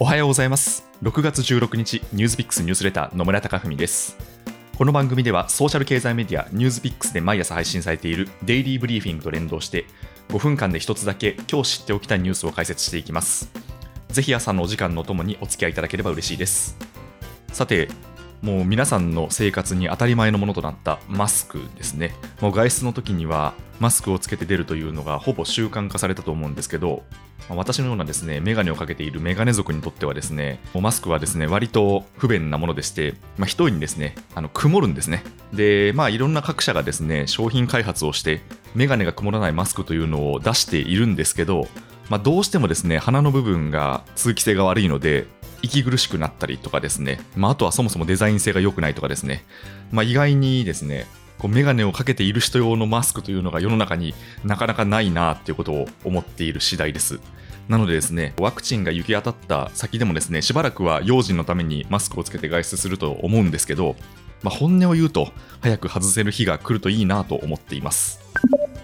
おはようございます。6月16日ニュースピックスニュースレター野村貴文です。この番組ではソーシャル経済メディアニュースピックスで毎朝配信されているデイリーブリーフィングと連動して5分間で一つだけ今日知っておきたいニュースを解説していきます。ぜひ朝のお時間のともにお付き合いいただければ嬉しいです。さてもう皆さんの生活に当たり前のものとなったマスクですねもう外出の時にはマスクをつけて出るというのがほぼ習慣化されたと思うんですけど私のようなですね、メガネをかけているメガネ族にとってはですね、マスクはですね、割と不便なものでして、まあ、一重にですね、あの曇るんですね。で、まあいろんな各社がですね、商品開発をして、メガネが曇らないマスクというのを出しているんですけど、まあ、どうしてもですね、鼻の部分が通気性が悪いので、息苦しくなったりとかですね、まあ、あとはそもそもデザイン性が良くないとかですね、まあ、意外にですね、こうメガネをかけている人用のマスクというのが世の中になかなかないなっていうことを思っている次第です。なのでですね、ワクチンが行き当たった先でもですね、しばらくは用心のためにマスクをつけて外出すると思うんですけど、まあ、本音を言うと、早く外せる日が来るといいなと思っています。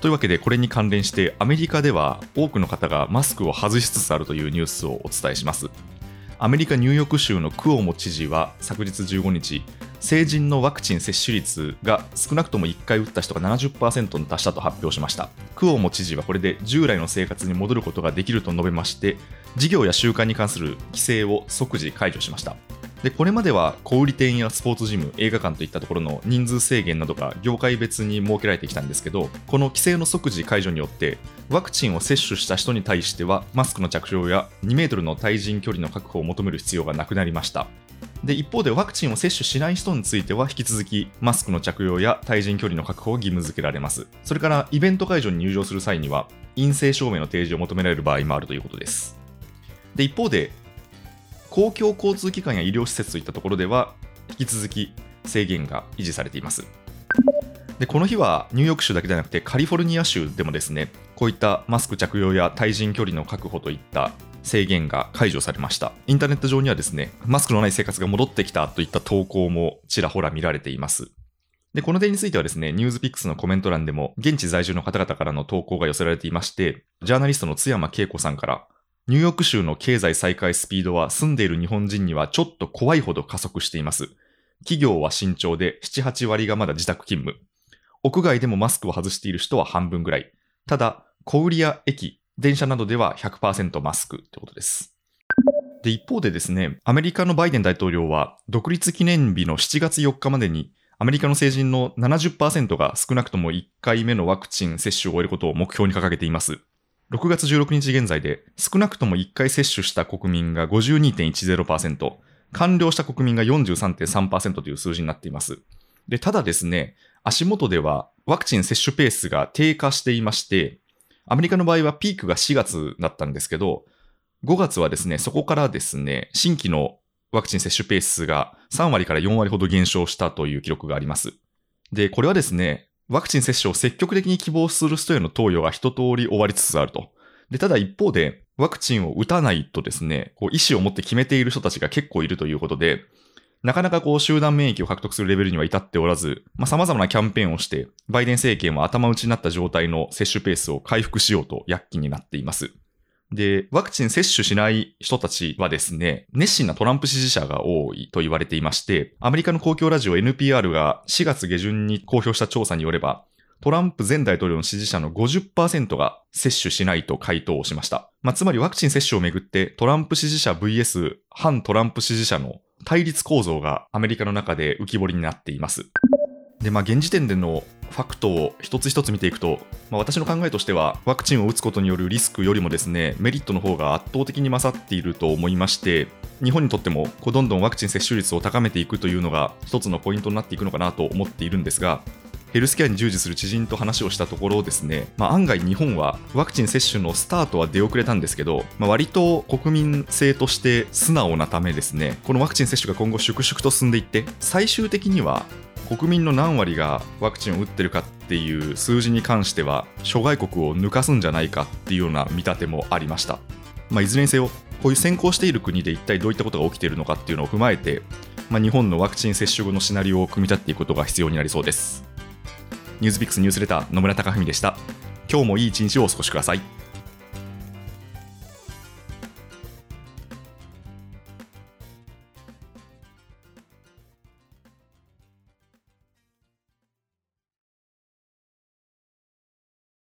というわけで、これに関連して、アメリカでは多くの方がマスクを外しつつあるというニュースをお伝えします。アメリカ・ニューヨーク州のクオモ知事は昨日15日、成人のワクチン接種率が少なくとも1回打った人が70%に達したと発表しました。クオモ知事はこれで従来の生活に戻ることができると述べまして事業や習慣に関する規制を即時解除しました。でこれまでは小売店やスポーツジム映画館といったところの人数制限などが業界別に設けられてきたんですけどこの規制の即時解除によってワクチンを接種した人に対してはマスクの着用や2メートルの対人距離の確保を求める必要がなくなりました。で一方でワクチンを接種しない人については引き続きマスクの着用や対人距離の確保を義務付けられます。それからイベント会場に入場する際には陰性証明の提示を求められる場合もあるということです。で一方で公共交通機関や医療施設といったところでは引き続き制限が維持されていますでこの日はニューヨーク州だけではなくてカリフォルニア州でもですねこういったマスク着用や対人距離の確保といった制限が解除されました。インターネット上にはですね、マスクのない生活が戻ってきたといった投稿もちらほら見られています。で、この点についてはですね、ニュースピックスのコメント欄でも、現地在住の方々からの投稿が寄せられていまして、ジャーナリストの津山恵子さんから、ニューヨーク州の経済再開スピードは住んでいる日本人にはちょっと怖いほど加速しています。企業は慎重で7、8割がまだ自宅勤務。屋外でもマスクを外している人は半分ぐらい。ただ、小売や駅、電車などでは100%マスクってことです。で、一方でですね、アメリカのバイデン大統領は、独立記念日の7月4日までに、アメリカの成人の70%が少なくとも1回目のワクチン接種を終えることを目標に掲げています。6月16日現在で、少なくとも1回接種した国民が52.10%、完了した国民が43.3%という数字になっています。で、ただですね、足元ではワクチン接種ペースが低下していまして、アメリカの場合はピークが4月だったんですけど、5月はですね、そこからですね、新規のワクチン接種ペースが3割から4割ほど減少したという記録があります。で、これはですね、ワクチン接種を積極的に希望する人への投与が一通り終わりつつあると。で、ただ一方で、ワクチンを打たないとですね、こう意思を持って決めている人たちが結構いるということで、なかなかこう集団免疫を獲得するレベルには至っておらず、まあ、様々なキャンペーンをして、バイデン政権は頭打ちになった状態の接種ペースを回復しようと躍起になっています。で、ワクチン接種しない人たちはですね、熱心なトランプ支持者が多いと言われていまして、アメリカの公共ラジオ NPR が4月下旬に公表した調査によれば、トランプ前大統領の支持者の50%が接種しないと回答をしました。まあ、つまりワクチン接種をめぐってトランプ支持者 VS 反トランプ支持者の対立構造がアメリカの中で浮き彫りになっています。で、まあ、現時点でのファクトを一つ一つ見ていくと、まあ、私の考えとしては、ワクチンを打つことによるリスクよりもですね、メリットの方が圧倒的に勝っていると思いまして、日本にとってもこうどんどんワクチン接種率を高めていくというのが一つのポイントになっていくのかなと思っているんですが、ヘルスケアに従事する知人と話をしたところですね、まあ、案外日本はワクチン接種のスタートは出遅れたんですけど、まあ、割と国民性として素直なためですね、このワクチン接種が今後粛々と進んでいって、最終的には国民の何割がワクチンを打ってるかっていう数字に関しては諸外国を抜かすんじゃないかっていうような見立てもありました、まあ、いずれにせよこういう先行している国で一体どういったことが起きているのかっていうのを踏まえて、まあ、日本のワクチン接種後のシナリオを組み立てていくことが必要になりそうです。ニュースピックスニュースレター野村貴文でした。今日もいい一日をお過ごしください。